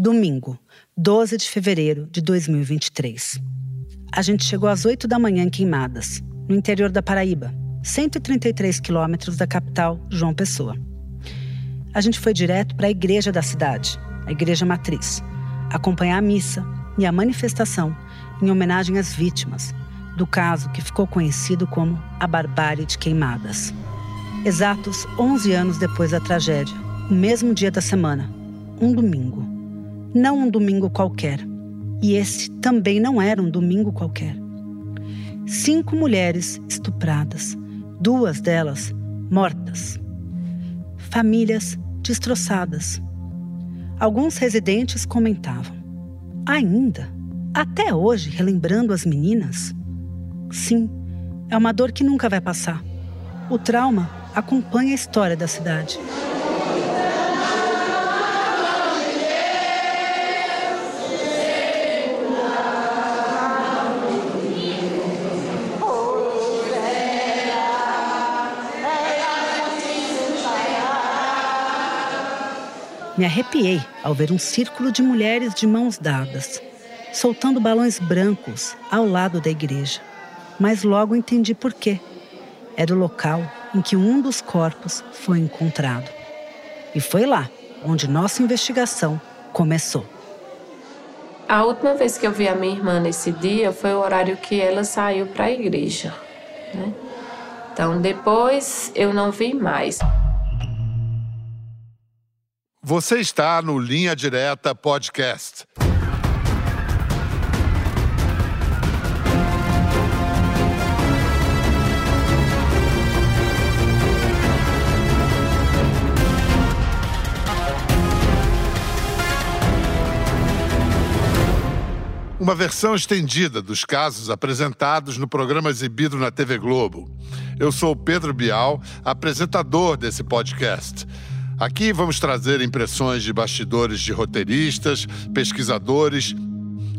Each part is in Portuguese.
Domingo, 12 de fevereiro de 2023. A gente chegou às 8 da manhã em Queimadas, no interior da Paraíba, 133 quilômetros da capital, João Pessoa. A gente foi direto para a igreja da cidade, a igreja matriz, acompanhar a missa e a manifestação em homenagem às vítimas do caso que ficou conhecido como a Barbárie de Queimadas. Exatos 11 anos depois da tragédia, o mesmo dia da semana, um domingo. Não um domingo qualquer. E esse também não era um domingo qualquer. Cinco mulheres estupradas, duas delas mortas. Famílias destroçadas. Alguns residentes comentavam: ainda, até hoje, relembrando as meninas? Sim, é uma dor que nunca vai passar. O trauma acompanha a história da cidade. Me arrepiei ao ver um círculo de mulheres de mãos dadas, soltando balões brancos ao lado da igreja. Mas logo entendi por quê. Era o local em que um dos corpos foi encontrado. E foi lá onde nossa investigação começou. A última vez que eu vi a minha irmã nesse dia foi o horário que ela saiu para a igreja. Né? Então depois eu não vi mais. Você está no Linha Direta Podcast. Uma versão estendida dos casos apresentados no programa exibido na TV Globo. Eu sou Pedro Bial, apresentador desse podcast. Aqui vamos trazer impressões de bastidores de roteiristas, pesquisadores.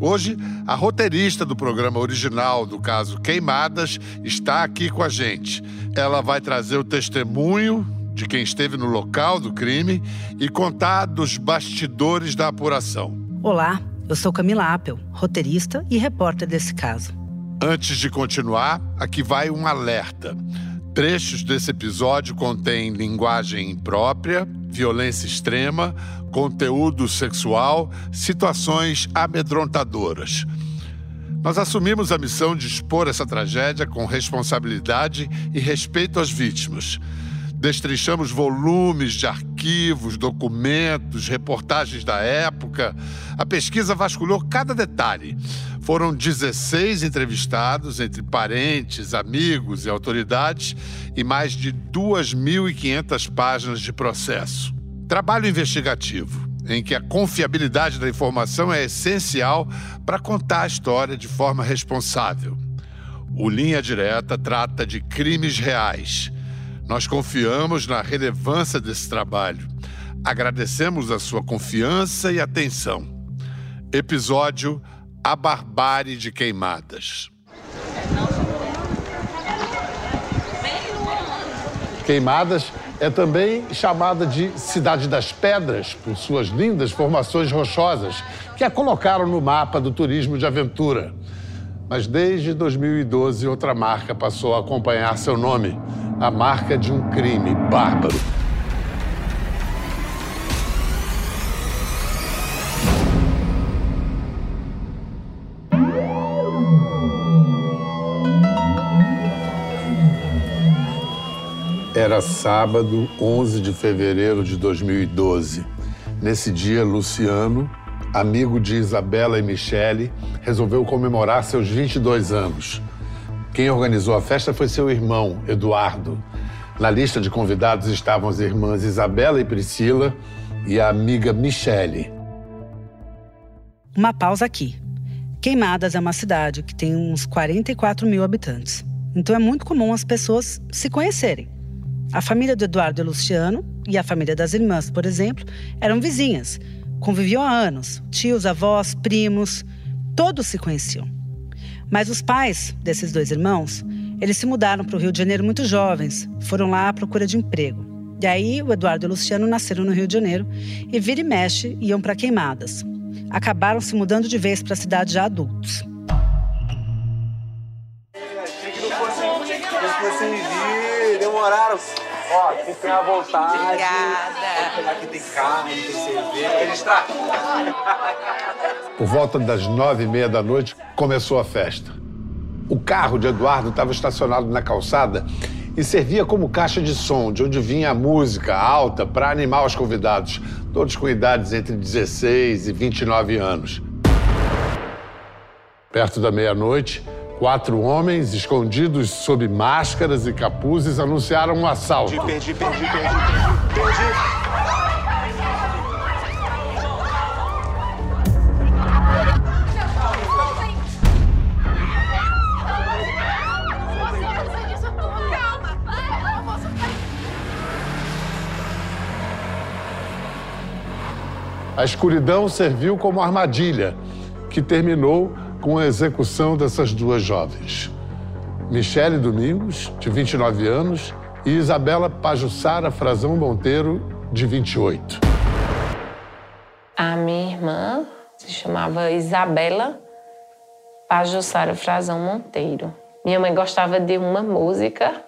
Hoje, a roteirista do programa original do caso Queimadas está aqui com a gente. Ela vai trazer o testemunho de quem esteve no local do crime e contar dos bastidores da apuração. Olá, eu sou Camila Appel, roteirista e repórter desse caso. Antes de continuar, aqui vai um alerta. Trechos desse episódio contêm linguagem imprópria, violência extrema, conteúdo sexual, situações amedrontadoras. Nós assumimos a missão de expor essa tragédia com responsabilidade e respeito às vítimas. Destrinchamos volumes de arquivos, documentos, reportagens da época. A pesquisa vasculhou cada detalhe. Foram 16 entrevistados entre parentes, amigos e autoridades e mais de 2.500 páginas de processo. Trabalho investigativo, em que a confiabilidade da informação é essencial para contar a história de forma responsável. O Linha Direta trata de crimes reais nós confiamos na relevância desse trabalho. Agradecemos a sua confiança e atenção. Episódio A Barbárie de Queimadas. Queimadas é também chamada de Cidade das Pedras, por suas lindas formações rochosas, que a colocaram no mapa do turismo de aventura. Mas desde 2012, outra marca passou a acompanhar seu nome a marca de um crime bárbaro. Era sábado, 11 de fevereiro de 2012. Nesse dia, Luciano, amigo de Isabela e Michele, resolveu comemorar seus 22 anos. Quem organizou a festa foi seu irmão, Eduardo. Na lista de convidados estavam as irmãs Isabela e Priscila e a amiga Michele. Uma pausa aqui. Queimadas é uma cidade que tem uns 44 mil habitantes. Então é muito comum as pessoas se conhecerem. A família do Eduardo e Luciano e a família das irmãs, por exemplo, eram vizinhas. Conviviam há anos. Tios, avós, primos, todos se conheciam. Mas os pais desses dois irmãos, eles se mudaram para o Rio de Janeiro muito jovens, foram lá à procura de emprego. E aí, o Eduardo e o Luciano nasceram no Rio de Janeiro e vira e mexe iam para queimadas. Acabaram se mudando de vez para a cidade já adultos. Vir, demoraram. Ó, fiquem à vontade. Obrigada. Aqui tem carne, tem cerveja. Registrar. Por volta das nove e meia da noite, começou a festa. O carro de Eduardo estava estacionado na calçada e servia como caixa de som, de onde vinha a música alta para animar os convidados, todos com idades entre 16 e 29 anos. Perto da meia-noite, quatro homens, escondidos sob máscaras e capuzes, anunciaram um assalto. Perdi, perdi, perdi, perdi. Perdi. A escuridão serviu como armadilha, que terminou com a execução dessas duas jovens. Michele Domingos, de 29 anos, e Isabela Pajussara Frazão Monteiro, de 28. A minha irmã se chamava Isabela Pajussara Frazão Monteiro. Minha mãe gostava de uma música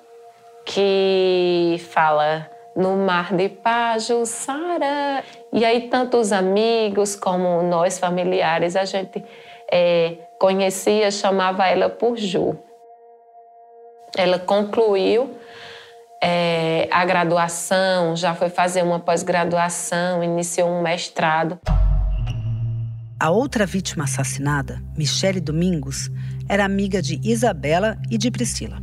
que fala no mar de Pajussara. E aí, tanto os amigos como nós, familiares, a gente é, conhecia, chamava ela por Ju. Ela concluiu é, a graduação, já foi fazer uma pós-graduação, iniciou um mestrado. A outra vítima assassinada, Michele Domingos, era amiga de Isabela e de Priscila.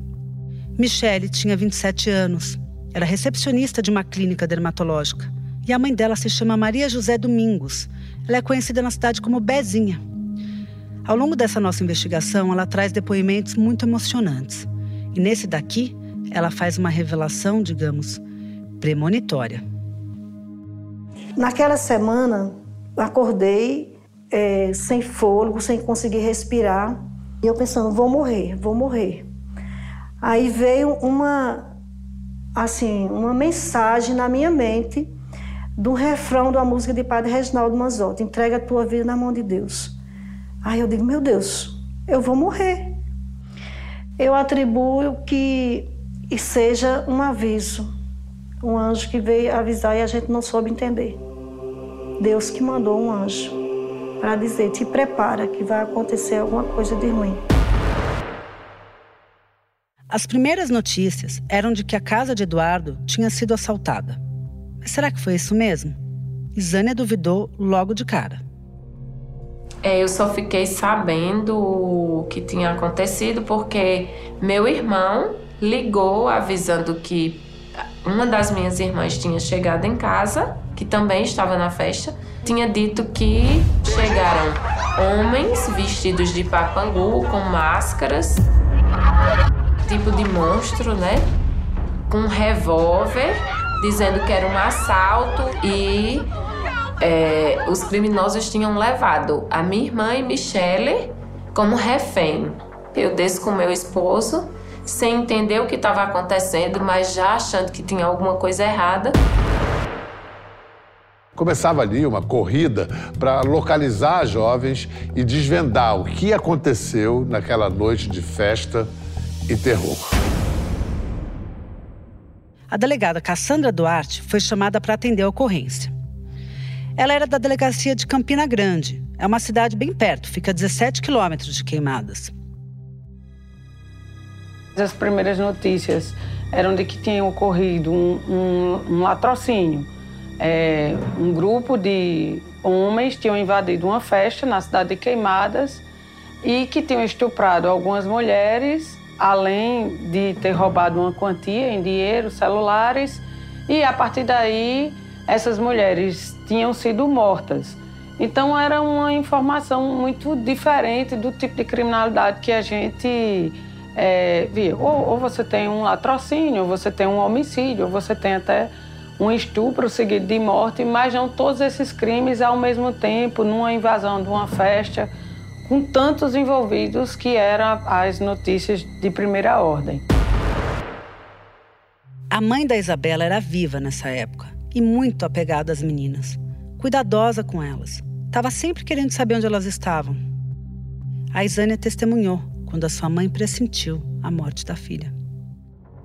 Michele tinha 27 anos, era recepcionista de uma clínica dermatológica. E a mãe dela se chama Maria José Domingos. Ela é conhecida na cidade como Bezinha. Ao longo dessa nossa investigação, ela traz depoimentos muito emocionantes. E nesse daqui, ela faz uma revelação, digamos, premonitória. Naquela semana, acordei é, sem fôlego, sem conseguir respirar. E eu pensando, vou morrer, vou morrer. Aí veio uma, assim, uma mensagem na minha mente do refrão da música de Padre Reginaldo Manzotti, entrega a tua vida na mão de Deus. Aí eu digo, meu Deus, eu vou morrer. Eu atribuo que seja um aviso, um anjo que veio avisar e a gente não soube entender. Deus que mandou um anjo para dizer, te prepara que vai acontecer alguma coisa de ruim. As primeiras notícias eram de que a casa de Eduardo tinha sido assaltada. Mas será que foi isso mesmo? Isânia duvidou logo de cara. É, eu só fiquei sabendo o que tinha acontecido porque meu irmão ligou avisando que uma das minhas irmãs tinha chegado em casa, que também estava na festa, tinha dito que chegaram homens vestidos de papangu com máscaras tipo de monstro, né? Com revólver, dizendo que era um assalto e é, os criminosos tinham levado a minha irmã e Michele como refém. Eu desço com meu esposo, sem entender o que estava acontecendo, mas já achando que tinha alguma coisa errada. Começava ali uma corrida para localizar as jovens e desvendar o que aconteceu naquela noite de festa e terror. A delegada Cassandra Duarte foi chamada para atender a ocorrência. Ela era da delegacia de Campina Grande. É uma cidade bem perto, fica a 17 quilômetros de Queimadas. As primeiras notícias eram de que tinha ocorrido um, um, um latrocínio. É, um grupo de homens tinham invadido uma festa na cidade de Queimadas e que tinham estuprado algumas mulheres além de ter roubado uma quantia em dinheiro, celulares, e a partir daí essas mulheres tinham sido mortas. Então era uma informação muito diferente do tipo de criminalidade que a gente é, via. Ou, ou, você tem um latrocínio, ou você tem um homicídio, ou você tem até um estupro seguido de morte, mas não todos esses crimes ao mesmo tempo, numa invasão de uma festa com tantos envolvidos que eram as notícias de primeira ordem. A mãe da Isabela era viva nessa época e muito apegada às meninas, cuidadosa com elas. Estava sempre querendo saber onde elas estavam. A Isânia testemunhou quando a sua mãe pressentiu a morte da filha.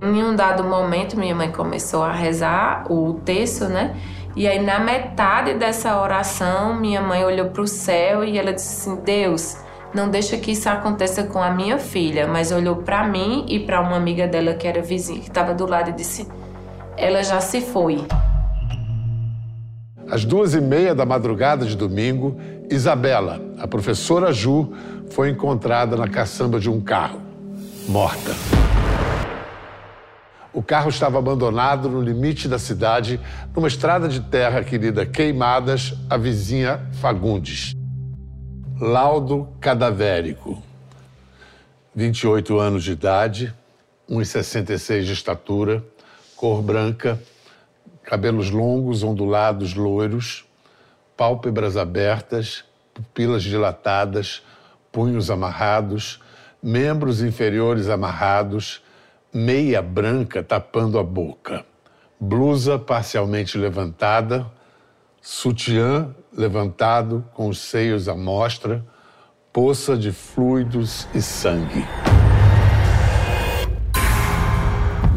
Em um dado momento, minha mãe começou a rezar o texto, né? E aí, na metade dessa oração, minha mãe olhou para o céu e ela disse assim: Deus, não deixa que isso aconteça com a minha filha. Mas olhou para mim e para uma amiga dela que era vizinha, que estava do lado, e disse: Ela já se foi. Às duas e meia da madrugada de domingo, Isabela, a professora Ju, foi encontrada na caçamba de um carro, morta. O carro estava abandonado no limite da cidade, numa estrada de terra querida Queimadas, a vizinha Fagundes. Laudo cadavérico. 28 anos de idade, 1,66 de estatura, cor branca, cabelos longos, ondulados, loiros, pálpebras abertas, pupilas dilatadas, punhos amarrados, membros inferiores amarrados, meia branca tapando a boca, blusa parcialmente levantada, sutiã levantado com os seios à mostra, poça de fluidos e sangue.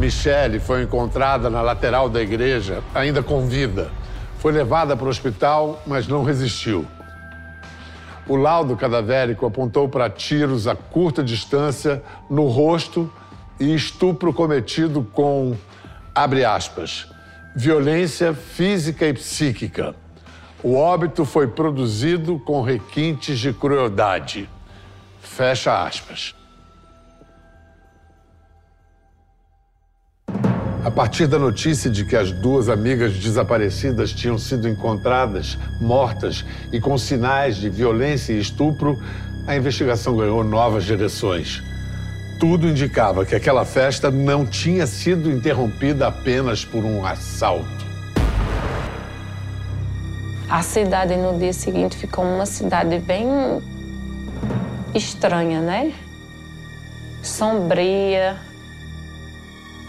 Michele foi encontrada na lateral da igreja, ainda com vida. Foi levada para o hospital, mas não resistiu. O laudo cadavérico apontou para tiros a curta distância no rosto e estupro cometido com, abre aspas, violência física e psíquica. O óbito foi produzido com requintes de crueldade. Fecha aspas. A partir da notícia de que as duas amigas desaparecidas tinham sido encontradas mortas e com sinais de violência e estupro, a investigação ganhou novas direções. Tudo indicava que aquela festa não tinha sido interrompida apenas por um assalto. A cidade no dia seguinte ficou uma cidade bem estranha, né? Sombria.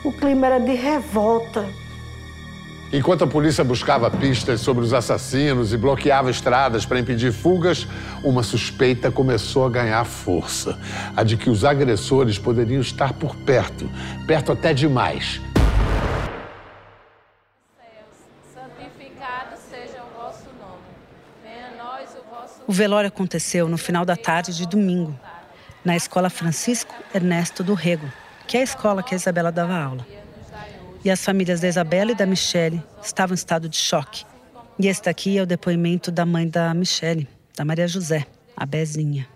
O clima era de revolta. Enquanto a polícia buscava pistas sobre os assassinos e bloqueava estradas para impedir fugas, uma suspeita começou a ganhar força: a de que os agressores poderiam estar por perto, perto até demais. O velório aconteceu no final da tarde de domingo, na escola Francisco Ernesto do Rego, que é a escola que a Isabela dava aula e as famílias da Isabela e da Michele estavam em estado de choque. E esse daqui é o depoimento da mãe da Michele, da Maria José, a Bezinha.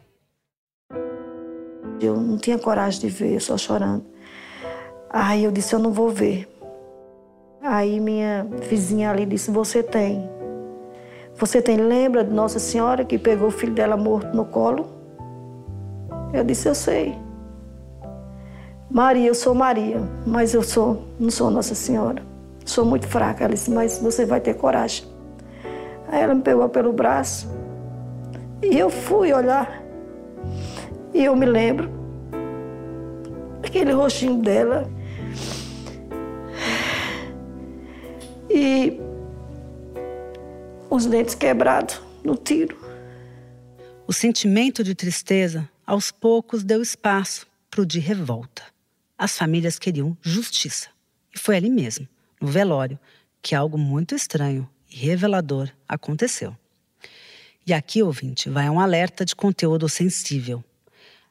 Eu não tinha coragem de ver, só chorando. Aí eu disse, eu não vou ver. Aí minha vizinha ali disse, você tem. Você tem, lembra de Nossa Senhora que pegou o filho dela morto no colo? Eu disse, eu sei. Maria, eu sou Maria, mas eu sou, não sou Nossa Senhora. Sou muito fraca. Ela disse, mas você vai ter coragem. Aí ela me pegou pelo braço e eu fui olhar. E eu me lembro aquele rostinho dela. E os dentes quebrados no tiro. O sentimento de tristeza, aos poucos, deu espaço para o de revolta. As famílias queriam justiça. E foi ali mesmo, no velório, que algo muito estranho e revelador aconteceu. E aqui, ouvinte, vai um alerta de conteúdo sensível.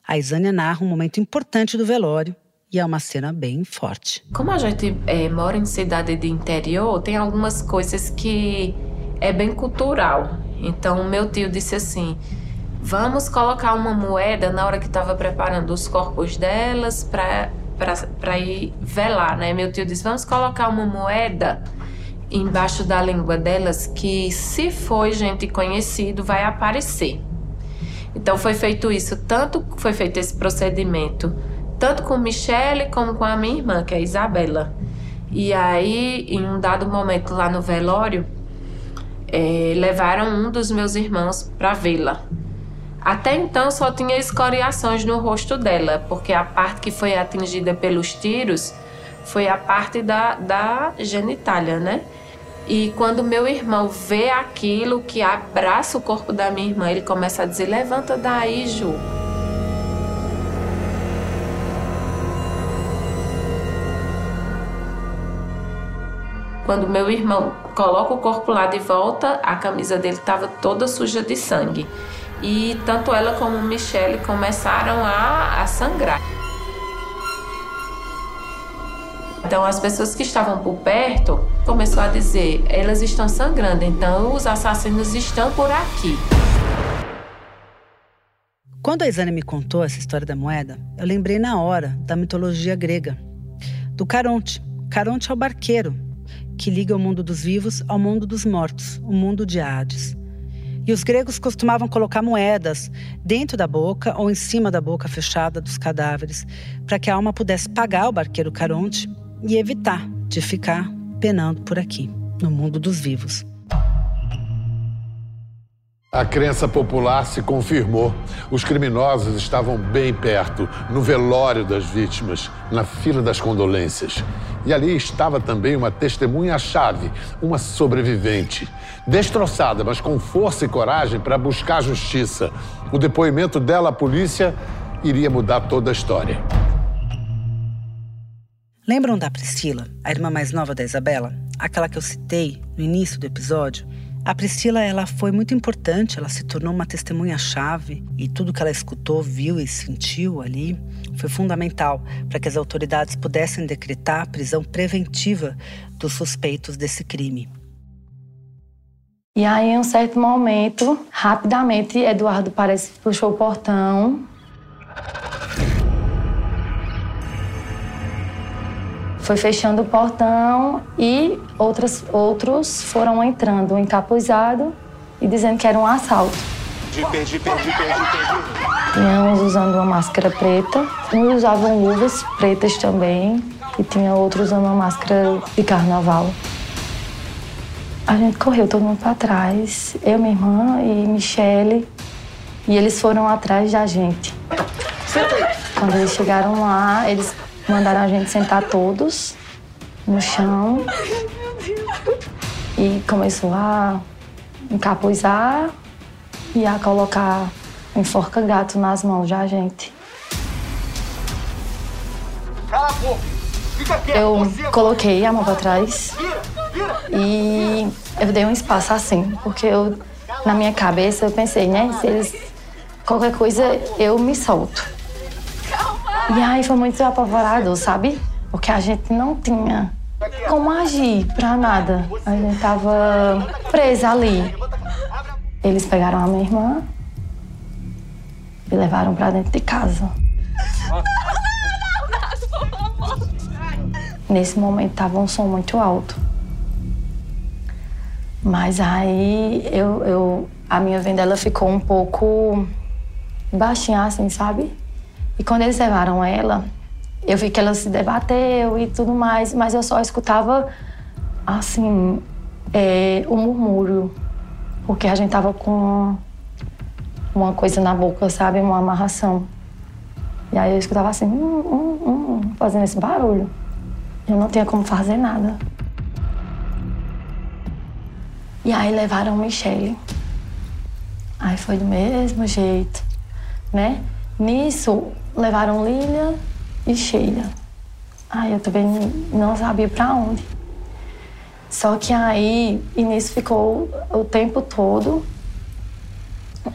A Isânia narra um momento importante do velório e é uma cena bem forte. Como a gente é, mora em cidade de interior, tem algumas coisas que é bem cultural. Então, meu tio disse assim: vamos colocar uma moeda na hora que estava preparando os corpos delas para para ir velar, né? Meu tio disse: vamos colocar uma moeda embaixo da língua delas que, se for gente conhecido, vai aparecer. Então foi feito isso, tanto foi feito esse procedimento, tanto com Michele como com a minha irmã, que é a Isabela. E aí, em um dado momento lá no velório, é, levaram um dos meus irmãos para vê-la. Até então só tinha escoriações no rosto dela, porque a parte que foi atingida pelos tiros foi a parte da, da genitália, né? E quando meu irmão vê aquilo, que abraça o corpo da minha irmã, ele começa a dizer: Levanta daí, Ju. Quando meu irmão coloca o corpo lá de volta, a camisa dele estava toda suja de sangue. E tanto ela como Michelle começaram a, a sangrar. Então as pessoas que estavam por perto começou a dizer, elas estão sangrando, então os assassinos estão por aqui. Quando a Isane me contou essa história da moeda, eu lembrei na hora da mitologia grega, do Caronte. Caronte é o barqueiro, que liga o mundo dos vivos ao mundo dos mortos, o mundo de Hades. E os gregos costumavam colocar moedas dentro da boca ou em cima da boca fechada dos cadáveres, para que a alma pudesse pagar o barqueiro Caronte e evitar de ficar penando por aqui, no mundo dos vivos. A crença popular se confirmou. Os criminosos estavam bem perto, no velório das vítimas, na fila das condolências. E ali estava também uma testemunha-chave, uma sobrevivente. Destroçada, mas com força e coragem para buscar justiça. O depoimento dela à polícia iria mudar toda a história. Lembram da Priscila, a irmã mais nova da Isabela? Aquela que eu citei no início do episódio? A Priscila, ela foi muito importante, ela se tornou uma testemunha-chave e tudo que ela escutou, viu e sentiu ali foi fundamental para que as autoridades pudessem decretar a prisão preventiva dos suspeitos desse crime. E aí, em um certo momento, rapidamente, Eduardo parece que puxou o portão foi fechando o portão e outras, outros foram entrando encapuzado e dizendo que era um assalto. Pé, de pé, de pé. Tinha uns usando uma máscara preta, uns usavam luvas pretas também e tinha outros usando uma máscara de carnaval. A gente correu todo mundo para trás, eu, minha irmã e Michele, e eles foram atrás da gente. Quando eles chegaram lá, eles Mandaram a gente sentar todos no chão. E começou a encapuzar e a colocar enforca gato nas mãos da gente. Eu coloquei a mão para trás e eu dei um espaço assim, porque eu, na minha cabeça eu pensei, né, se eles qualquer coisa eu me solto. E aí foi muito apavorado, sabe? Porque a gente não tinha como agir pra nada. A gente tava presa ali. Eles pegaram a minha irmã e levaram pra dentro de casa. Nesse momento tava um som muito alto. Mas aí eu, eu a minha venda ficou um pouco baixinha assim, sabe? E quando eles levaram ela, eu vi que ela se debateu e tudo mais, mas eu só escutava, assim, é, o murmúrio, porque a gente tava com uma coisa na boca, sabe? Uma amarração. E aí eu escutava assim, hum, hum, hum, fazendo esse barulho. Eu não tinha como fazer nada. E aí levaram Michele. Aí foi do mesmo jeito, né? Nisso, levaram Lília e Sheila. Aí eu também não sabia para onde. Só que aí, nisso ficou o tempo todo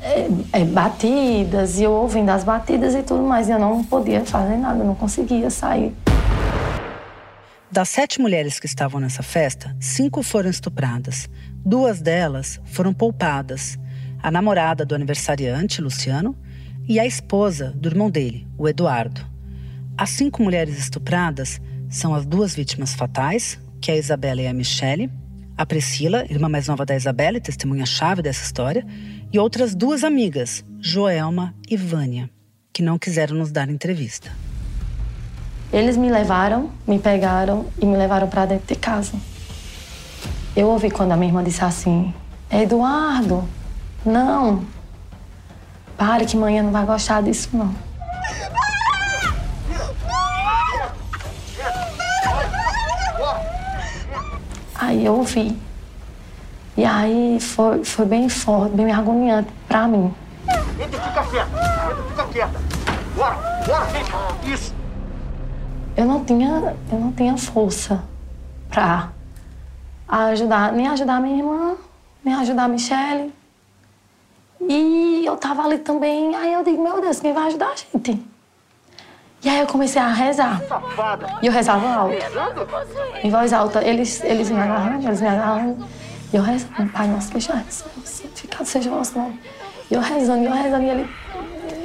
é, é, batidas, e eu ouvindo as batidas e tudo mais. E eu não podia fazer nada, não conseguia sair. Das sete mulheres que estavam nessa festa, cinco foram estupradas. Duas delas foram poupadas. A namorada do aniversariante, Luciano, e a esposa do irmão dele, o Eduardo. As cinco mulheres estupradas são as duas vítimas fatais, que é a Isabela e a Michele, a Priscila, irmã mais nova da Isabela e testemunha-chave dessa história, e outras duas amigas, Joelma e Vânia, que não quiseram nos dar entrevista. Eles me levaram, me pegaram e me levaram para dentro de casa. Eu ouvi quando a minha irmã disse assim: Eduardo, não, Pare que manhã não vai gostar disso, não. Aí eu ouvi. E aí foi, foi bem forte, bem agoniante pra mim. Entra, fica quieta. Entra, fica quieta. Bora, bora, vem. Isso. Eu não tinha, eu não tinha força pra ajudar, nem ajudar minha irmã, nem ajudar a Michelle. E eu tava ali também, aí eu digo, meu Deus, quem vai ajudar a gente? E aí eu comecei a rezar. E eu rezava alto. Em voz alta. Eles, eles me agarrando, eles me agarrando. E eu rezando, Pai nosso que já santificado seja o nosso nome. E eu rezando, e eu rezando, e ele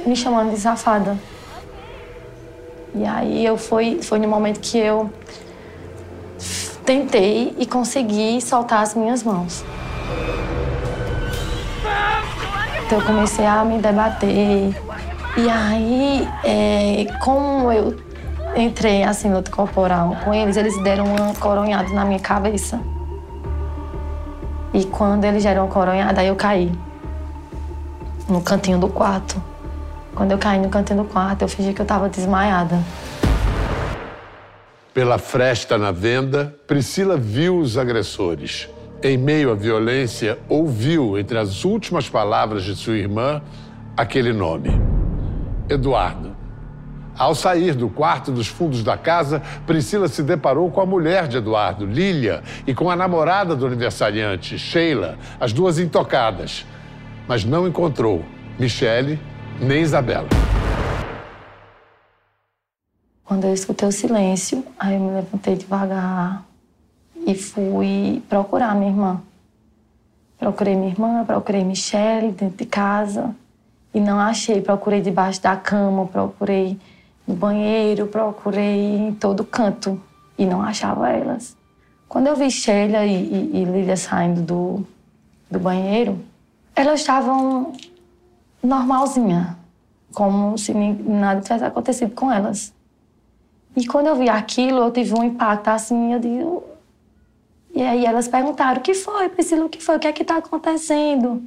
me chamando de safada. E aí eu foi, foi no momento que eu tentei e consegui soltar as minhas mãos. Então eu comecei a me debater. E aí, é, como eu entrei assim no luta corporal com eles, eles deram uma coronhada na minha cabeça. E quando eles deram uma coronhada, aí eu caí no cantinho do quarto. Quando eu caí no cantinho do quarto, eu fingi que eu estava desmaiada. Pela fresta na venda, Priscila viu os agressores. Em meio à violência, ouviu, entre as últimas palavras de sua irmã, aquele nome: Eduardo. Ao sair do quarto dos fundos da casa, Priscila se deparou com a mulher de Eduardo, Lília, e com a namorada do aniversariante, Sheila, as duas intocadas. Mas não encontrou Michele nem Isabela. Quando eu escutei o silêncio, aí eu me levantei devagar e fui procurar minha irmã. Procurei minha irmã, procurei Michelle dentro de casa e não achei. Procurei debaixo da cama, procurei no banheiro, procurei em todo canto e não achava elas. Quando eu vi Sheila e, e, e Lília saindo do, do banheiro, elas estavam normalzinha, como se nada tivesse acontecido com elas. E quando eu vi aquilo, eu tive um impacto assim, eu digo, e aí elas perguntaram: o que foi, Priscila? O que foi? O que é que está acontecendo?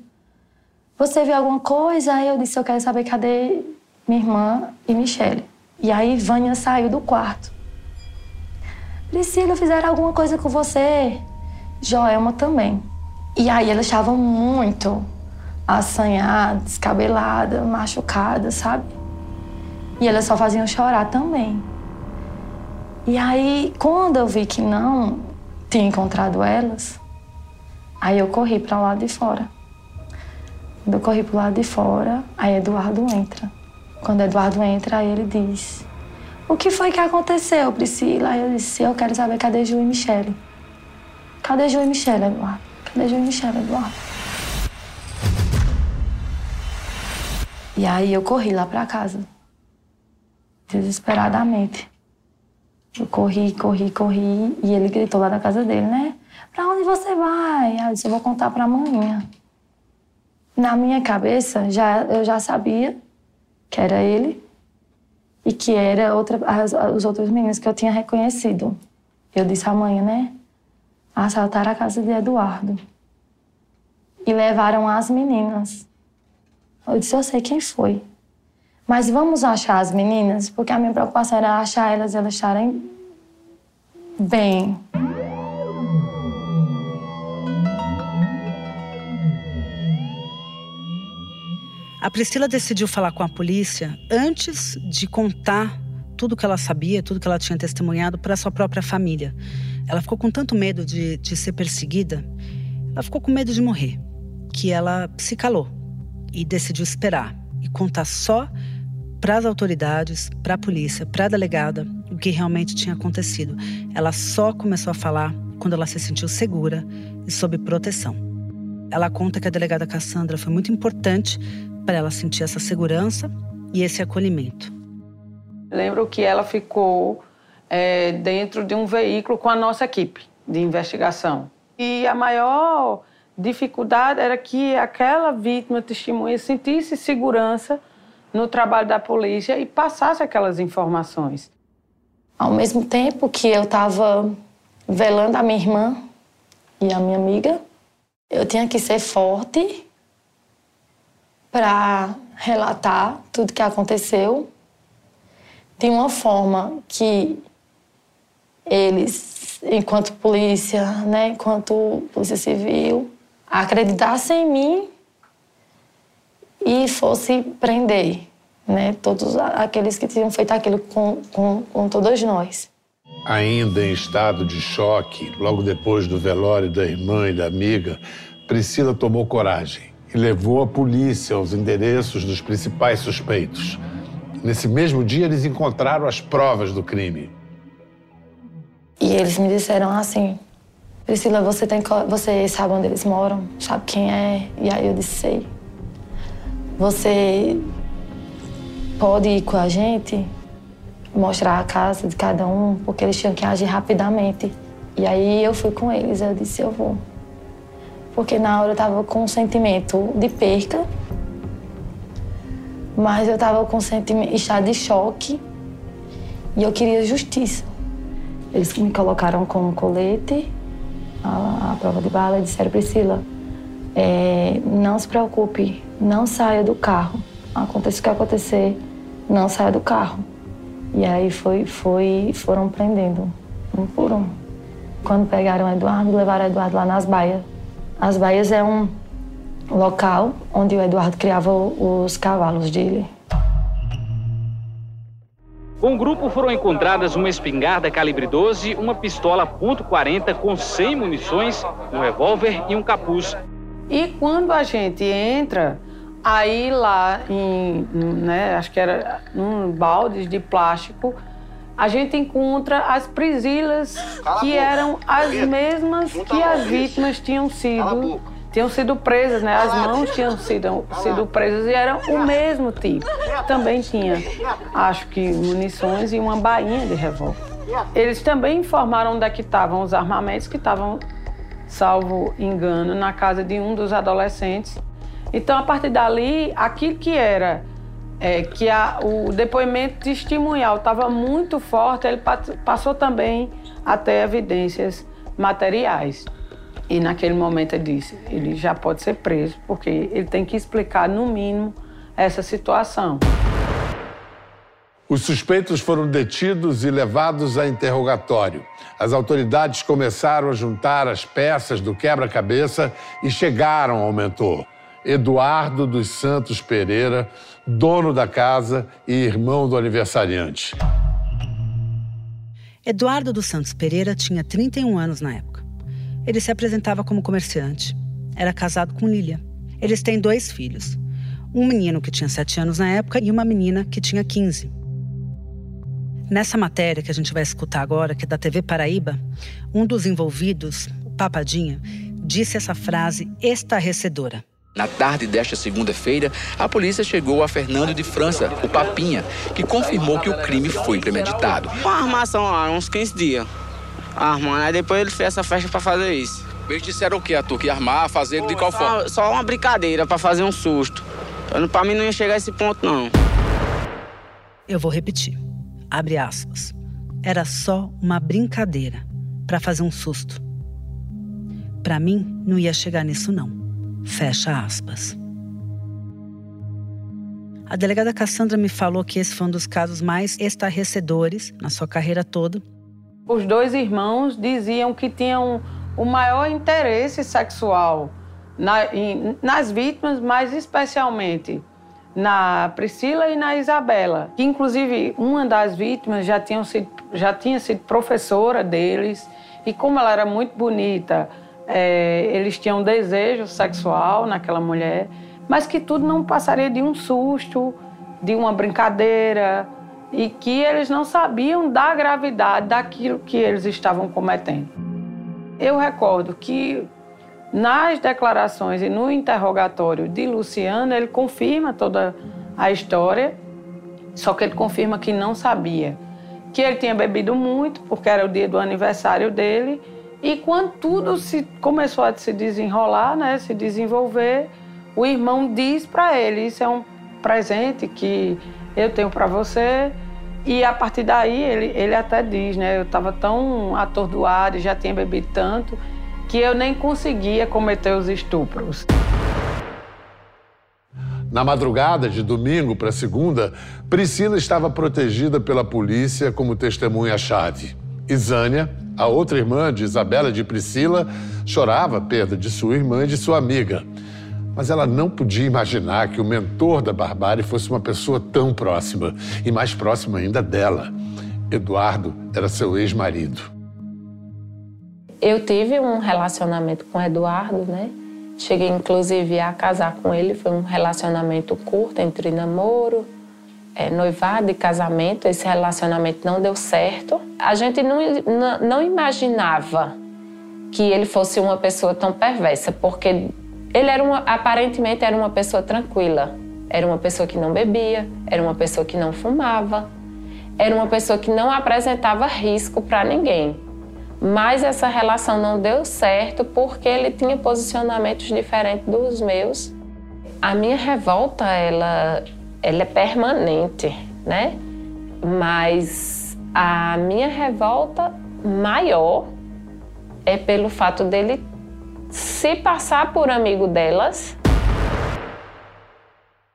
Você viu alguma coisa? Aí eu disse: eu quero saber cadê minha irmã e Michelle. E aí Vânia saiu do quarto. Priscila, fizeram alguma coisa com você? Joelma também. E aí elas estavam muito assanhadas, descabeladas, machucadas, sabe? E elas só faziam chorar também. E aí, quando eu vi que não, tinha encontrado elas, aí eu corri para o lado de fora. Quando eu corri para o lado de fora, aí Eduardo entra. Quando Eduardo entra, aí ele diz: O que foi que aconteceu, Priscila? Aí eu disse: Eu quero saber cadê Ju e Michele. Cadê Ju e Michele, Eduardo? Cadê Ju e Michele, Eduardo? E aí eu corri lá para casa, desesperadamente. Eu corri, corri, corri. E ele gritou lá da casa dele, né? Pra onde você vai? Eu disse, eu vou contar pra amanhã. Na minha cabeça, já, eu já sabia que era ele e que era outra, as, os outros meninos que eu tinha reconhecido. Eu disse amanhã, né? Assaltaram a casa de Eduardo. E levaram as meninas. Eu disse, eu sei quem foi. Mas vamos achar as meninas, porque a minha preocupação era achar elas e elas estarem bem. A Priscila decidiu falar com a polícia antes de contar tudo que ela sabia, tudo que ela tinha testemunhado para sua própria família. Ela ficou com tanto medo de, de ser perseguida, ela ficou com medo de morrer, que ela se calou e decidiu esperar e contar só para as autoridades, para a polícia, para a delegada, o que realmente tinha acontecido. Ela só começou a falar quando ela se sentiu segura e sob proteção. Ela conta que a delegada Cassandra foi muito importante para ela sentir essa segurança e esse acolhimento. Lembro que ela ficou é, dentro de um veículo com a nossa equipe de investigação. E a maior dificuldade era que aquela vítima testemunha sentisse segurança no trabalho da polícia e passasse aquelas informações. Ao mesmo tempo que eu estava velando a minha irmã e a minha amiga, eu tinha que ser forte para relatar tudo que aconteceu de uma forma que eles enquanto polícia, né, enquanto polícia civil, acreditassem em mim e fosse prender, né, todos aqueles que tinham feito aquilo com, com, com todos nós. Ainda em estado de choque, logo depois do velório da irmã e da amiga, Priscila tomou coragem e levou a polícia aos endereços dos principais suspeitos. Nesse mesmo dia, eles encontraram as provas do crime. E eles me disseram assim: Priscila, você, tem, você sabe onde eles moram? Sabe quem é? E aí eu disse: sei. Você pode ir com a gente, mostrar a casa de cada um, porque eles tinham que agir rapidamente. E aí eu fui com eles, eu disse: eu vou. Porque na hora eu tava com um sentimento de perca mas eu estava com sentimento, estado de choque e eu queria justiça. Eles me colocaram com um colete, a, a prova de bala, e disseram, Priscila, é, não se preocupe, não saia do carro. Aconteça o que acontecer, não saia do carro. E aí foi, foi, foram prendendo, um por um. Quando pegaram Eduardo, levaram Eduardo lá nas baias. As baias é um local onde o Eduardo criava os cavalos dele. Com o grupo foram encontradas uma espingarda calibre 12, uma pistola .40 com 100 munições, um revólver e um capuz. E quando a gente entra, aí lá em, né, acho que era um balde de plástico, a gente encontra as prisilas que eram as mesmas que as vítimas tinham sido. tinham sido presas, né? As mãos tinham sido, sido presas e eram o mesmo tipo. Também tinha, acho que, munições e uma bainha de revólver. Eles também informaram onde é que estavam os armamentos que estavam, salvo engano, na casa de um dos adolescentes. Então, a partir dali, aquilo que era é, que a, o depoimento testemunhal estava muito forte, ele passou também até evidências materiais. E naquele momento ele disse: ele já pode ser preso, porque ele tem que explicar, no mínimo, essa situação. Os suspeitos foram detidos e levados a interrogatório. As autoridades começaram a juntar as peças do quebra-cabeça e chegaram ao mentor, Eduardo dos Santos Pereira, dono da casa e irmão do aniversariante. Eduardo dos Santos Pereira tinha 31 anos na época. Ele se apresentava como comerciante. Era casado com Lilia. Eles têm dois filhos. Um menino que tinha 7 anos na época e uma menina que tinha 15. Nessa matéria que a gente vai escutar agora, que é da TV Paraíba, um dos envolvidos, o Papadinha, disse essa frase estarrecedora. Na tarde desta segunda-feira, a polícia chegou a Fernando de França, o Papinha, que confirmou que o crime foi premeditado. Uma armação lá, uns 15 dias armando. Aí depois ele fez essa festa pra fazer isso. Eles disseram o que, Arthur? Que ia armar, fazer Pô, de qual só, forma? Só uma brincadeira pra fazer um susto. Pra mim não ia chegar a esse ponto, não. Eu vou repetir. Abre aspas. Era só uma brincadeira para fazer um susto. Para mim, não ia chegar nisso, não. Fecha aspas. A delegada Cassandra me falou que esse foi um dos casos mais estarrecedores na sua carreira toda os dois irmãos diziam que tinham o maior interesse sexual nas vítimas, mas especialmente na Priscila e na Isabela, que inclusive uma das vítimas já, sido, já tinha sido professora deles, e como ela era muito bonita, é, eles tinham desejo sexual naquela mulher, mas que tudo não passaria de um susto, de uma brincadeira, e que eles não sabiam da gravidade daquilo que eles estavam cometendo. Eu recordo que nas declarações e no interrogatório de Luciano, ele confirma toda a história, só que ele confirma que não sabia. Que ele tinha bebido muito, porque era o dia do aniversário dele, e quando tudo se começou a se desenrolar, né, se desenvolver, o irmão diz para ele: Isso é um presente que eu tenho para você, e a partir daí ele, ele até diz, né? Eu estava tão atordoado já tinha bebido tanto que eu nem conseguia cometer os estupros. Na madrugada de domingo para segunda, Priscila estava protegida pela polícia como testemunha-chave. Zânia, A outra irmã de Isabela de Priscila chorava a perda de sua irmã e de sua amiga. Mas ela não podia imaginar que o mentor da Barbárie fosse uma pessoa tão próxima e mais próxima ainda dela. Eduardo era seu ex-marido. Eu tive um relacionamento com Eduardo, né? Cheguei inclusive a casar com ele, foi um relacionamento curto entre namoro, é, noivado e casamento. Esse relacionamento não deu certo. A gente não, não, não imaginava que ele fosse uma pessoa tão perversa, porque ele era uma, aparentemente era uma pessoa tranquila. Era uma pessoa que não bebia, era uma pessoa que não fumava, era uma pessoa que não apresentava risco para ninguém. Mas essa relação não deu certo porque ele tinha posicionamentos diferentes dos meus. A minha revolta, ela, ela é permanente, né? Mas a minha revolta maior é pelo fato dele se passar por amigo delas.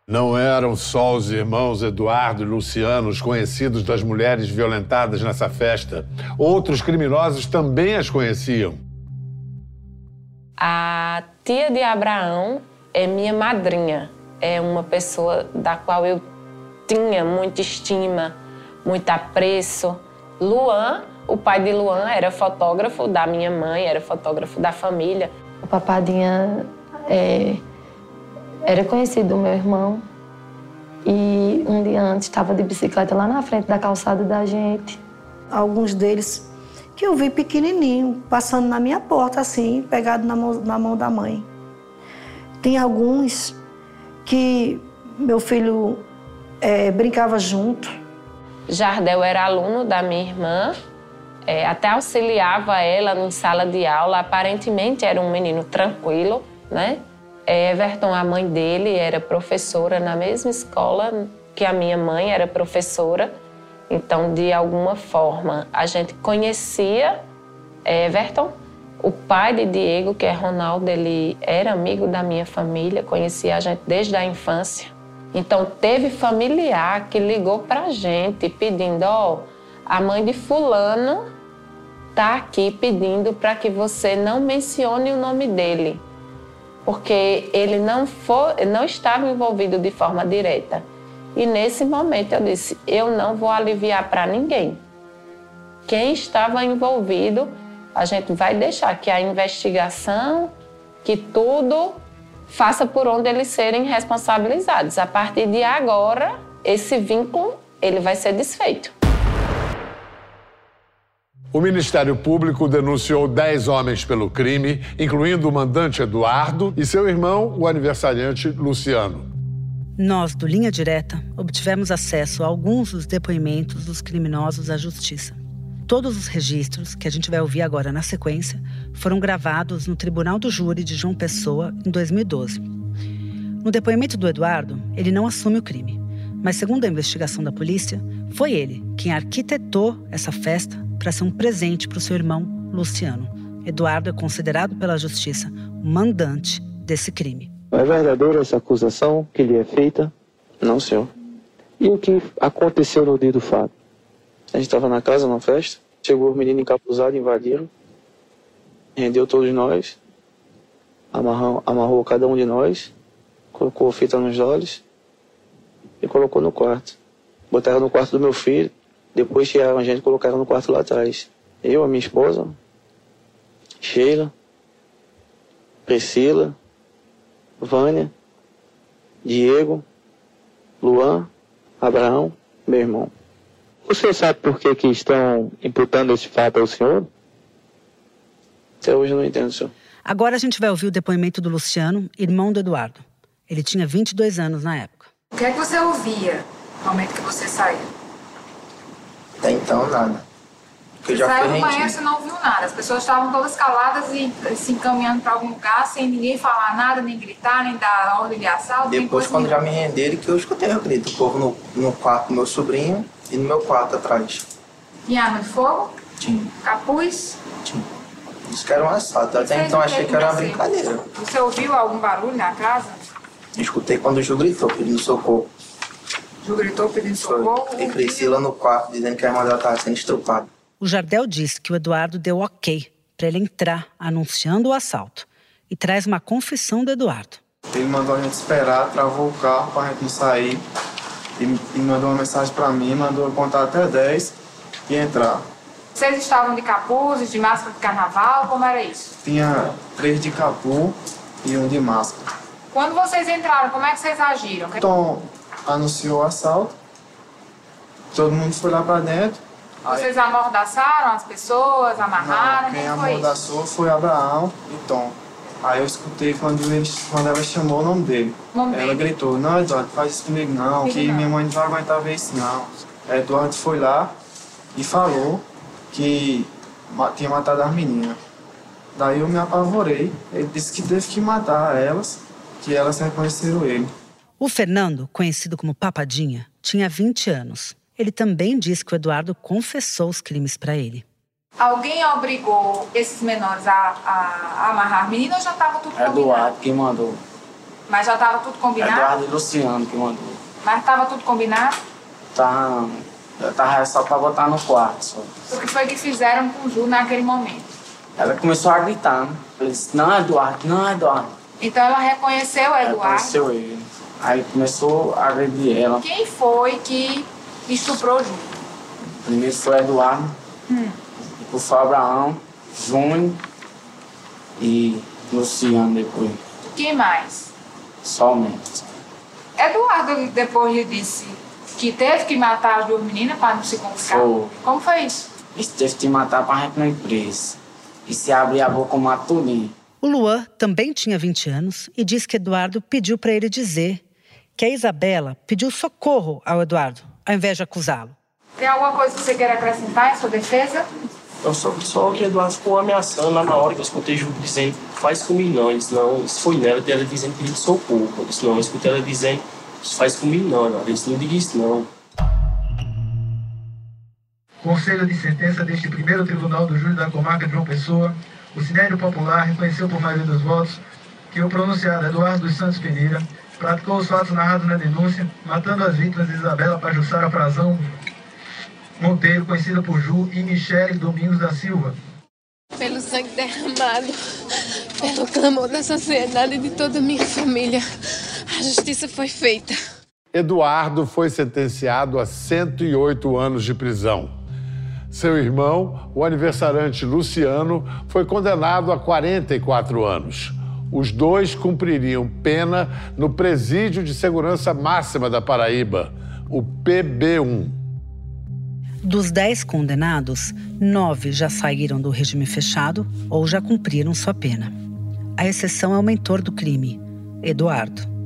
Não eram só os irmãos Eduardo e Luciano os conhecidos das mulheres violentadas nessa festa. Outros criminosos também as conheciam. A tia de Abraão é minha madrinha. É uma pessoa da qual eu tinha muita estima, muito apreço. Luan o pai de Luan era fotógrafo da minha mãe, era fotógrafo da família. O Papadinha é, era conhecido do meu irmão. E um dia antes estava de bicicleta lá na frente da calçada da gente. Alguns deles que eu vi pequenininho, passando na minha porta assim, pegado na mão, na mão da mãe. Tem alguns que meu filho é, brincava junto. Jardel era aluno da minha irmã é, até auxiliava ela em sala de aula. Aparentemente era um menino tranquilo, né? Everton, a mãe dele, era professora na mesma escola que a minha mãe era professora. Então, de alguma forma, a gente conhecia Everton. O pai de Diego, que é Ronaldo, ele era amigo da minha família, conhecia a gente desde a infância. Então, teve familiar que ligou pra gente pedindo: ó, oh, a mãe de Fulano está aqui pedindo para que você não mencione o nome dele, porque ele não, for, não estava envolvido de forma direta. E nesse momento eu disse: eu não vou aliviar para ninguém. Quem estava envolvido, a gente vai deixar que a investigação, que tudo faça por onde eles serem responsabilizados. A partir de agora, esse vínculo ele vai ser desfeito. O Ministério Público denunciou 10 homens pelo crime, incluindo o mandante Eduardo e seu irmão, o aniversariante Luciano. Nós, do Linha Direta, obtivemos acesso a alguns dos depoimentos dos criminosos à justiça. Todos os registros, que a gente vai ouvir agora na sequência, foram gravados no Tribunal do Júri de João Pessoa em 2012. No depoimento do Eduardo, ele não assume o crime, mas, segundo a investigação da polícia, foi ele quem arquitetou essa festa para ser um presente para o seu irmão Luciano. Eduardo é considerado pela justiça o mandante desse crime. É verdadeira essa acusação que lhe é feita? Não, senhor. E o que aconteceu no dia do fato? A gente estava na casa, na festa. Chegou os meninos encapuzados, invadiram. Rendeu todos nós. Amarrou, amarrou cada um de nós. Colocou fita nos olhos. E colocou no quarto. Botaram no quarto do meu filho. Depois tiraram a gente e colocaram no quarto lá atrás. Eu, a minha esposa, Sheila, Priscila, Vânia, Diego, Luan, Abraão, meu irmão. Você sabe por que, que estão imputando esse fato ao senhor? Até hoje eu não entendo, senhor. Agora a gente vai ouvir o depoimento do Luciano, irmão do Eduardo. Ele tinha 22 anos na época. O que é que você ouvia no momento que você saiu? Até então, nada. Porque você saiu do banheiro, você não ouviu nada. As pessoas estavam todas caladas e se encaminhando para algum lugar sem ninguém falar nada, nem gritar, nem dar ordem de assalto. Depois, quando já me renderam, que eu escutei o grito. O povo no, no quarto do meu sobrinho e no meu quarto atrás. E arma de fogo? Tinha. Capuz? Tinha. Isso que era um assalto. Até então achei que era uma brincadeira. Você ouviu algum barulho na casa? Escutei quando o Ju gritou pedindo socorro. Ju gritou pedindo socorro. E Priscila no quarto dizendo que a irmã dela estava sendo estrupada. O Jardel diz que o Eduardo deu ok para ele entrar anunciando o assalto e traz uma confissão do Eduardo. Ele mandou a gente esperar, travou o carro para a gente não sair e, e mandou uma mensagem para mim, mandou eu contar até 10 e entrar. Vocês estavam de capuzes, de máscara de carnaval, como era isso? Tinha três de capuz e um de máscara. Quando vocês entraram, como é que vocês agiram? Tom anunciou o assalto, todo mundo foi lá para dentro. Vocês amordaçaram as pessoas, amarraram? Não, quem como foi amordaçou foi Abraão e Tom. Aí eu escutei quando, ele, quando ela chamou o nome dele. Nome ela dele? gritou, não, Eduardo, faz isso comigo não, que não. minha mãe não vai aguentar ver isso não. Aí Eduardo foi lá e falou que tinha matado as meninas. Daí eu me apavorei. Ele disse que teve que matar elas, que elas reconheceram ele. O Fernando, conhecido como Papadinha, tinha 20 anos. Ele também diz que o Eduardo confessou os crimes para ele. Alguém obrigou esses menores a, a- a amarrar as meninas ou já estava tudo combinado? Eduardo que mandou. Mas já estava tudo combinado? Eduardo e Luciano que mandou. Mas estava tudo combinado? Tá, eu tava só pra botar no quarto. Só. O que foi que fizeram com o Ju naquele momento? Ela começou a gritar. né? Eu disse, não, Eduardo, não, Eduardo. Então ela reconheceu o Eduardo. Reconheceu ele. Aí começou a agredir ela. Quem foi que estuprou Ju? Primeiro foi Eduardo, Hum. depois foi Abraão, Júnior e Luciano depois. Quem mais? Somente. Eduardo depois lhe disse que teve que matar as duas meninas para não se confiscar. Foi. Como foi isso? Isso teve que matar pra gente não ir preso. E se abrir a boca, mata tudinho. O Luan também tinha 20 anos e diz que Eduardo pediu para ele dizer que a Isabela pediu socorro ao Eduardo, ao invés de acusá-lo. Tem alguma coisa que você queira acrescentar em sua defesa? Eu só, só que Eduardo ficou ameaçando lá na hora que eu escutei Ju dizendo, faz comigo não. Ele disse, não, isso foi nela, ela dizendo que ele socorro. Eu disse, não, eu escutei ela dizendo, isso faz comigo não. Ele disse, não diga isso não. Conselho de sentença deste primeiro tribunal do júri da comarca de João Pessoa, o Sinédrio Popular reconheceu por maioria dos votos que o pronunciado Eduardo dos Santos Pereira praticou os fatos narrados na denúncia, matando as vítimas Isabela Pajussara Frazão Monteiro, conhecida por Ju, e Michele Domingos da Silva. Pelo sangue derramado, pelo clamor da sociedade e de toda a minha família, a justiça foi feita. Eduardo foi sentenciado a 108 anos de prisão. Seu irmão, o aniversariante Luciano, foi condenado a 44 anos. Os dois cumpririam pena no Presídio de Segurança Máxima da Paraíba, o PB1. Dos 10 condenados, nove já saíram do regime fechado ou já cumpriram sua pena. A exceção é o mentor do crime, Eduardo.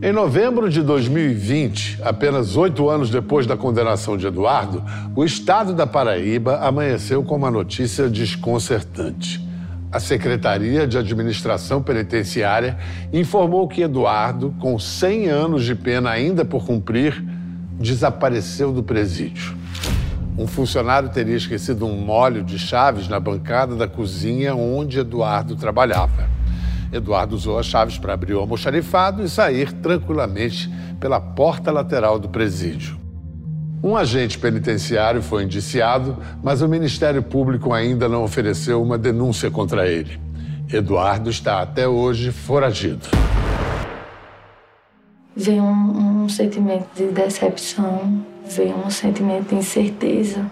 Em novembro de 2020, apenas oito anos depois da condenação de Eduardo, o estado da Paraíba amanheceu com uma notícia desconcertante. A Secretaria de Administração Penitenciária informou que Eduardo, com 100 anos de pena ainda por cumprir, desapareceu do presídio. Um funcionário teria esquecido um molho de chaves na bancada da cozinha onde Eduardo trabalhava. Eduardo usou as chaves para abrir o almoxarifado e sair tranquilamente pela porta lateral do presídio. Um agente penitenciário foi indiciado, mas o Ministério Público ainda não ofereceu uma denúncia contra ele. Eduardo está até hoje foragido. Veio um, um sentimento de decepção, veio um sentimento de incerteza,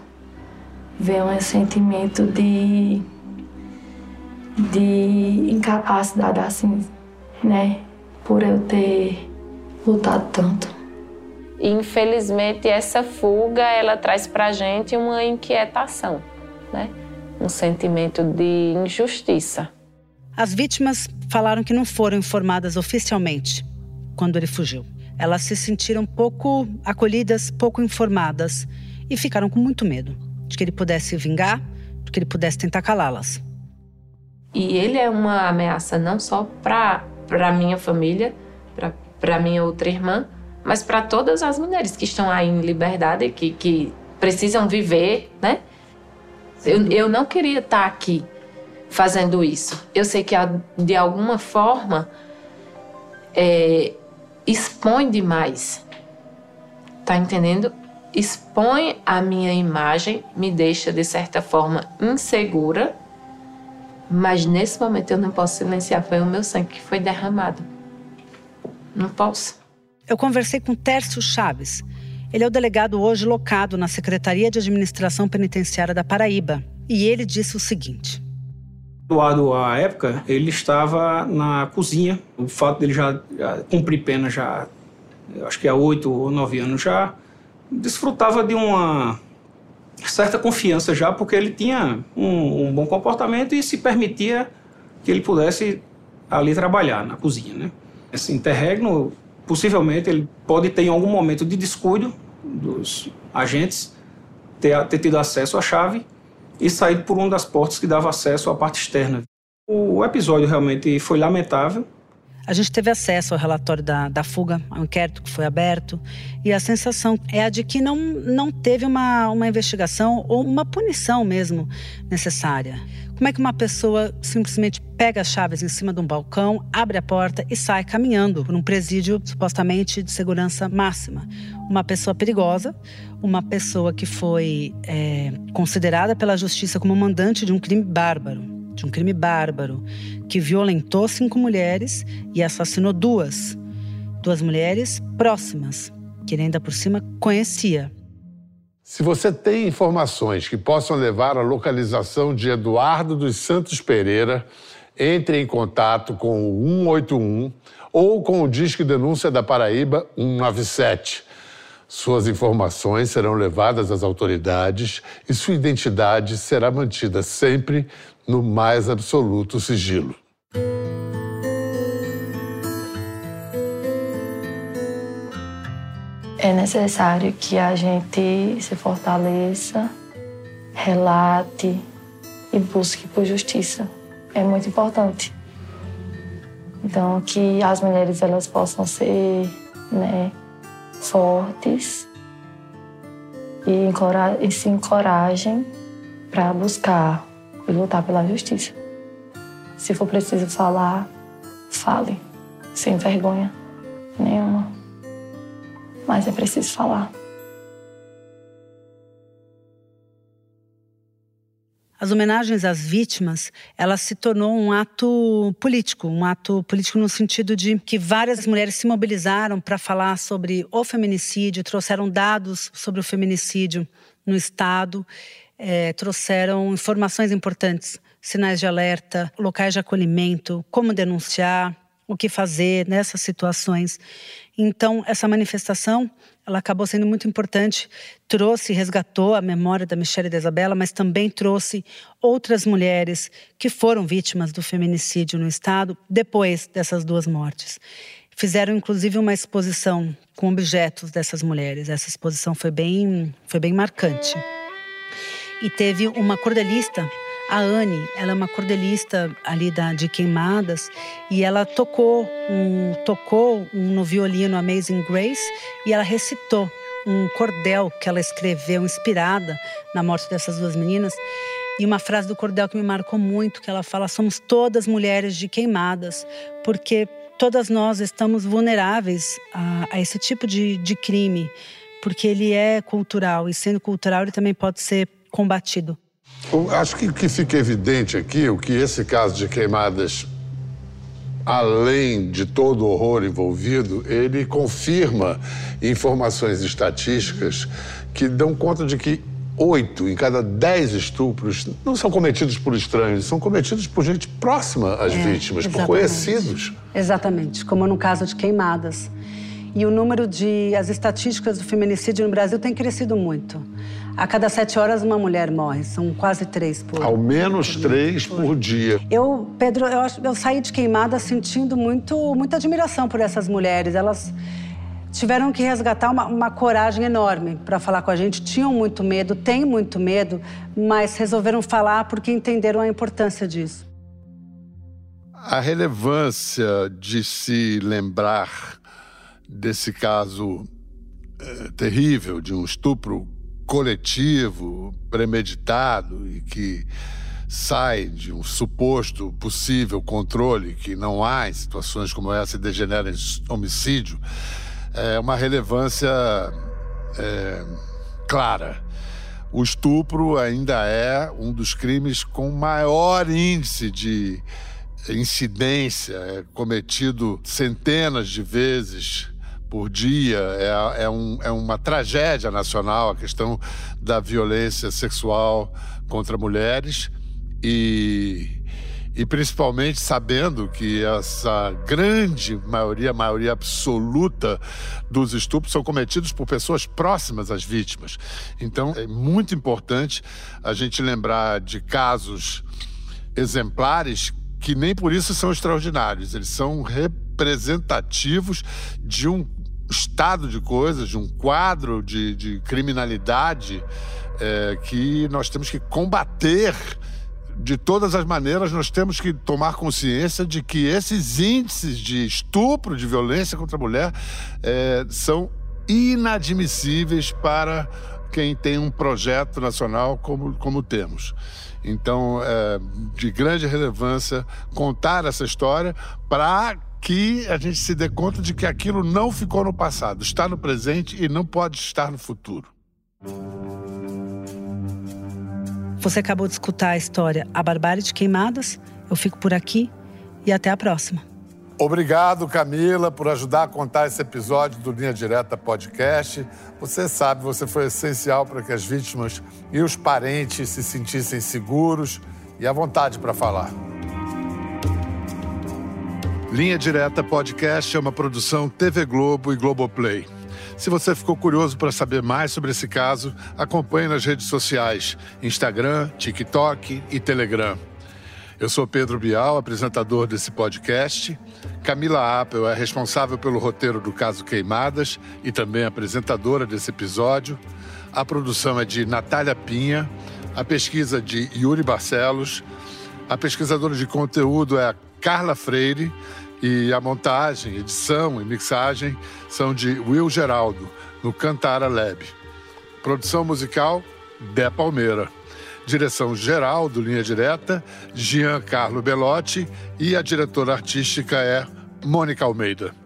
veio um sentimento de, de incapacidade, assim, né? Por eu ter lutado tanto. Infelizmente, essa fuga, ela traz pra gente uma inquietação, né? Um sentimento de injustiça. As vítimas falaram que não foram informadas oficialmente quando ele fugiu. Elas se sentiram pouco acolhidas, pouco informadas e ficaram com muito medo de que ele pudesse vingar, de que ele pudesse tentar calá-las. E ele é uma ameaça não só para para minha família, para minha outra irmã, mas para todas as mulheres que estão aí em liberdade, que, que precisam viver, né? Eu, eu não queria estar aqui fazendo isso. Eu sei que de alguma forma é, expõe demais, tá entendendo? expõe a minha imagem, me deixa de certa forma insegura, mas nesse momento eu não posso silenciar, foi o meu sangue que foi derramado. Não posso. Eu conversei com Tércio Chaves. Ele é o delegado hoje locado na Secretaria de Administração Penitenciária da Paraíba. E ele disse o seguinte: Eduardo, à época, ele estava na cozinha. O fato dele já, já cumprir pena já, acho que há oito ou nove anos já, desfrutava de uma certa confiança já, porque ele tinha um, um, bom comportamento e se permitia que ele pudesse ali trabalhar na cozinha, né? Esse interregno, possivelmente, ele pode ter em algum momento de descuido dos agentes ter, ter tido acesso à chave e saído por uma das portas que dava acesso à parte externa. O episódio realmente foi lamentável, a gente teve acesso ao relatório da, da fuga, ao inquérito que foi aberto, e a sensação é a de que não, não teve uma, uma investigação ou uma punição mesmo necessária. Como é que uma pessoa simplesmente pega as chaves em cima de um balcão, abre a porta e sai caminhando por um presídio supostamente de segurança máxima? Uma pessoa perigosa, uma pessoa que foi é, considerada pela justiça como mandante de um crime bárbaro de um crime bárbaro que violentou cinco mulheres e assassinou duas. Duas mulheres próximas, que ele ainda por cima conhecia. Se você tem informações que possam levar à localização de Eduardo dos Santos Pereira, entre em contato com o 181 ou com o Disque Denúncia da Paraíba 197. Suas informações serão levadas às autoridades e sua identidade será mantida sempre no mais absoluto sigilo. É necessário que a gente se fortaleça, relate e busque por justiça. É muito importante. Então, que as mulheres elas possam ser né, fortes e, e se encorajem para buscar e lutar pela justiça. Se for preciso falar, fale, sem vergonha nenhuma. Mas é preciso falar. As homenagens às vítimas, ela se tornou um ato político, um ato político no sentido de que várias mulheres se mobilizaram para falar sobre o feminicídio, trouxeram dados sobre o feminicídio no estado é, trouxeram informações importantes, sinais de alerta, locais de acolhimento, como denunciar, o que fazer nessas situações. Então, essa manifestação, ela acabou sendo muito importante, trouxe, resgatou a memória da Michelle e da Isabela, mas também trouxe outras mulheres que foram vítimas do feminicídio no estado depois dessas duas mortes. Fizeram inclusive uma exposição com objetos dessas mulheres. Essa exposição foi bem, foi bem marcante. E teve uma cordelista, a Anne, ela é uma cordelista ali da, de Queimadas, e ela tocou, um, tocou um, no violino Amazing Grace e ela recitou um cordel que ela escreveu inspirada na morte dessas duas meninas. E uma frase do cordel que me marcou muito, que ela fala: somos todas mulheres de queimadas, porque todas nós estamos vulneráveis a, a esse tipo de, de crime, porque ele é cultural e sendo cultural ele também pode ser combatido. Acho que o que fica evidente aqui, o que esse caso de queimadas, além de todo o horror envolvido, ele confirma informações estatísticas que dão conta de que oito em cada dez estupros não são cometidos por estranhos, são cometidos por gente próxima às é, vítimas, exatamente. por conhecidos. Exatamente, como no caso de queimadas. E o número de. as estatísticas do feminicídio no Brasil tem crescido muito. A cada sete horas uma mulher morre, são quase três por Ao menos por três por, por dia. Eu, Pedro, eu, eu saí de queimada sentindo muito, muita admiração por essas mulheres. Elas tiveram que resgatar uma, uma coragem enorme para falar com a gente. Tinham muito medo, têm muito medo, mas resolveram falar porque entenderam a importância disso. A relevância de se lembrar desse caso é, terrível de um estupro coletivo, premeditado e que sai de um suposto possível controle que não há em situações como essa e degenera em homicídio, é uma relevância é, clara. O estupro ainda é um dos crimes com maior índice de incidência, é cometido centenas de vezes por dia. É, é, um, é uma tragédia nacional a questão da violência sexual contra mulheres e, e principalmente sabendo que essa grande maioria, maioria absoluta dos estupros são cometidos por pessoas próximas às vítimas. Então é muito importante a gente lembrar de casos exemplares que nem por isso são extraordinários, eles são representativos de um estado de coisas, de um quadro de, de criminalidade é, que nós temos que combater de todas as maneiras, nós temos que tomar consciência de que esses índices de estupro, de violência contra a mulher, é, são inadmissíveis para quem tem um projeto nacional como, como temos. Então, é de grande relevância contar essa história para que a gente se dê conta de que aquilo não ficou no passado, está no presente e não pode estar no futuro. Você acabou de escutar a história A Barbárie de Queimadas. Eu fico por aqui e até a próxima. Obrigado, Camila, por ajudar a contar esse episódio do Linha Direta Podcast. Você sabe, você foi essencial para que as vítimas e os parentes se sentissem seguros e à vontade para falar. Linha Direta Podcast é uma produção TV Globo e Globoplay. Se você ficou curioso para saber mais sobre esse caso, acompanhe nas redes sociais: Instagram, TikTok e Telegram. Eu sou Pedro Bial, apresentador desse podcast. Camila Apple é responsável pelo roteiro do caso Queimadas e também apresentadora desse episódio. A produção é de Natália Pinha, a pesquisa de Yuri Barcelos, a pesquisadora de conteúdo é a Carla Freire e a montagem, edição e mixagem são de Will Geraldo, no Cantara Lab. Produção musical, Dé Palmeira. Direção geral do Linha Direta, Jean Carlo Belotti e a diretora artística é Mônica Almeida.